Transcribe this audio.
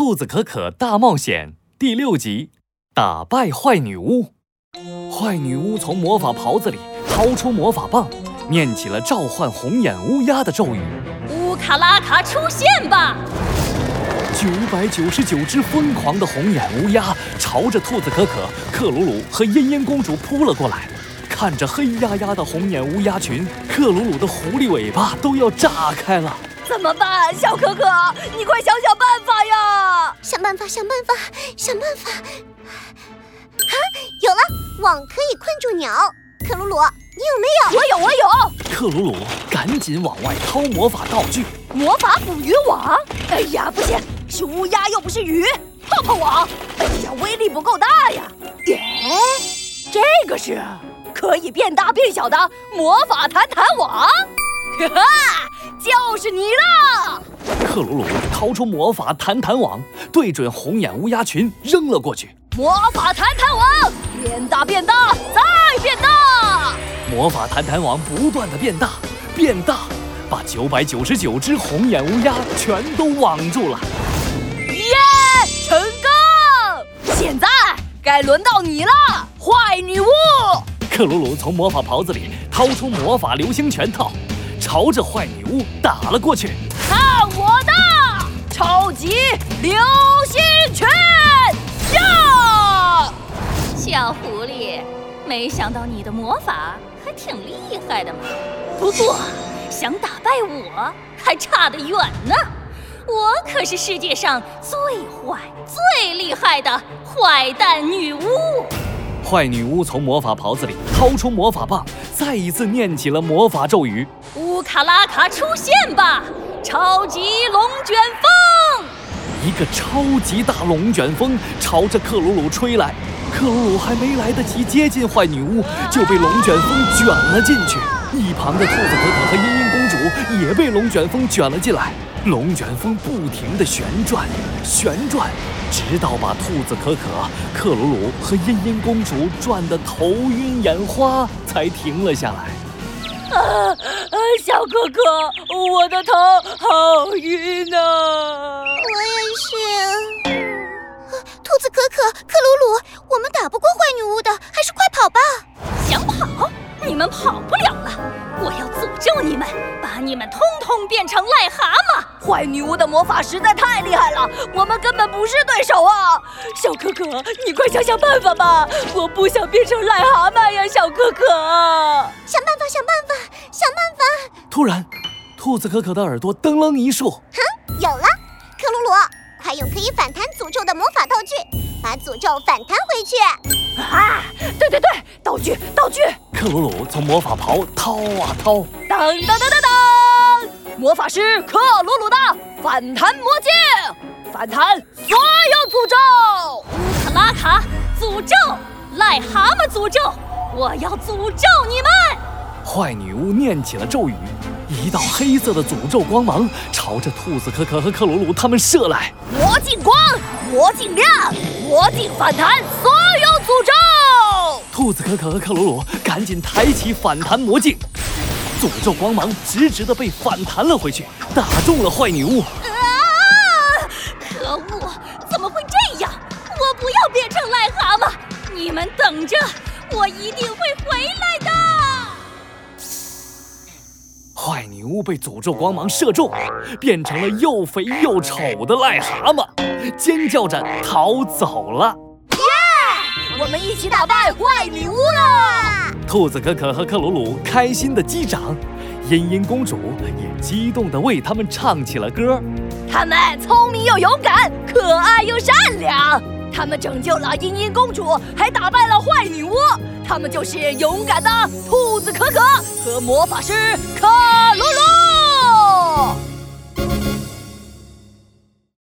兔子可可大冒险第六集：打败坏女巫。坏女巫从魔法袍子里掏出魔法棒，念起了召唤红眼乌鸦的咒语。乌卡拉卡出现吧！九百九十九只疯狂的红眼乌鸦朝着兔子可可、克鲁鲁和茵茵公主扑了过来。看着黑压压的红眼乌鸦群，克鲁鲁的狐狸尾巴都要炸开了。怎么办，小可可？你快想想办法呀！想办法，想办法，想办法！啊，有了，网可以困住鸟。克鲁鲁，你有没有？我有，我有。克鲁鲁赶紧往外掏魔法道具。魔法捕鱼网？哎呀，不行，是乌鸦又不是鱼。泡泡网？哎呀，威力不够大呀。耶，这个是可以变大变小的魔法弹弹网。哈哈，就是你了。克鲁鲁掏出魔法弹弹网，对准红眼乌鸦群扔了过去。魔法弹弹网变大变大再变大，魔法弹弹网不断的变大变大，把九百九十九只红眼乌鸦全都网住了。耶，成功！现在该轮到你了，坏女巫。克鲁鲁从魔法袍子里掏出魔法流星拳套，朝着坏女巫打了过去。看我的超级流星拳！呀！小狐狸，没想到你的魔法还挺厉害的嘛。不过，想打败我还差得远呢。我可是世界上最坏、最厉害的坏蛋女巫。坏女巫从魔法袍子里掏出魔法棒，再一次念起了魔法咒语：“乌卡拉卡出现吧，超级龙卷风！”一个超级大龙卷风朝着克鲁鲁吹来，克鲁鲁还没来得及接近坏女巫，就被龙卷风卷了进去。一旁的兔子可可和茵茵公主也被龙卷风卷了进来。龙卷风不停地旋转，旋转，直到把兔子可可、克鲁鲁和茵茵公主转得头晕眼花，才停了下来。啊，小哥哥，我的头好晕啊！我也是。兔子可可、克鲁鲁，我们打不过坏女巫的，还是快跑吧！想跑？你们跑不了了！我要诅咒你们，把你们通通变成癞蛤蟆！坏女巫的魔法实在太厉害了，我们根本不是对手啊！小可可，你快想想办法吧！我不想变成癞蛤蟆呀，小可可！想办法，想办法，想办法！突然，兔子可可的耳朵噔楞一竖，哼，有了！克鲁鲁，快用可以反弹诅咒的魔法道具，把诅咒反弹回去！啊，对对对，道具道具！克鲁鲁从魔法袍掏啊掏，噔噔噔噔噔！魔法师克鲁鲁的反弹魔镜，反弹所有诅咒！乌卡拉卡诅咒，癞蛤蟆诅咒，我要诅咒你们！坏女巫念起了咒语，一道黑色的诅咒光芒朝着兔子可可和克鲁鲁他们射来。魔镜光，魔镜亮，魔镜反弹所有诅咒！兔子可可和克鲁鲁赶紧抬起反弹魔镜，诅咒光芒直直的被反弹了回去，打中了坏女巫。啊！可恶，怎么会这样？我不要变成癞蛤蟆！你们等着，我一定会回来的。坏女巫被诅咒光芒射中，变成了又肥又丑的癞蛤蟆，尖叫着逃走了。耶我们一起打败坏女巫了！兔子可可和克鲁鲁开心的击掌，茵茵公主也激动地为他们唱起了歌。他们聪明又勇敢，可爱又善良，他们拯救了茵茵公主，还打败了坏女巫。他们就是勇敢的兔子可可和魔法师克。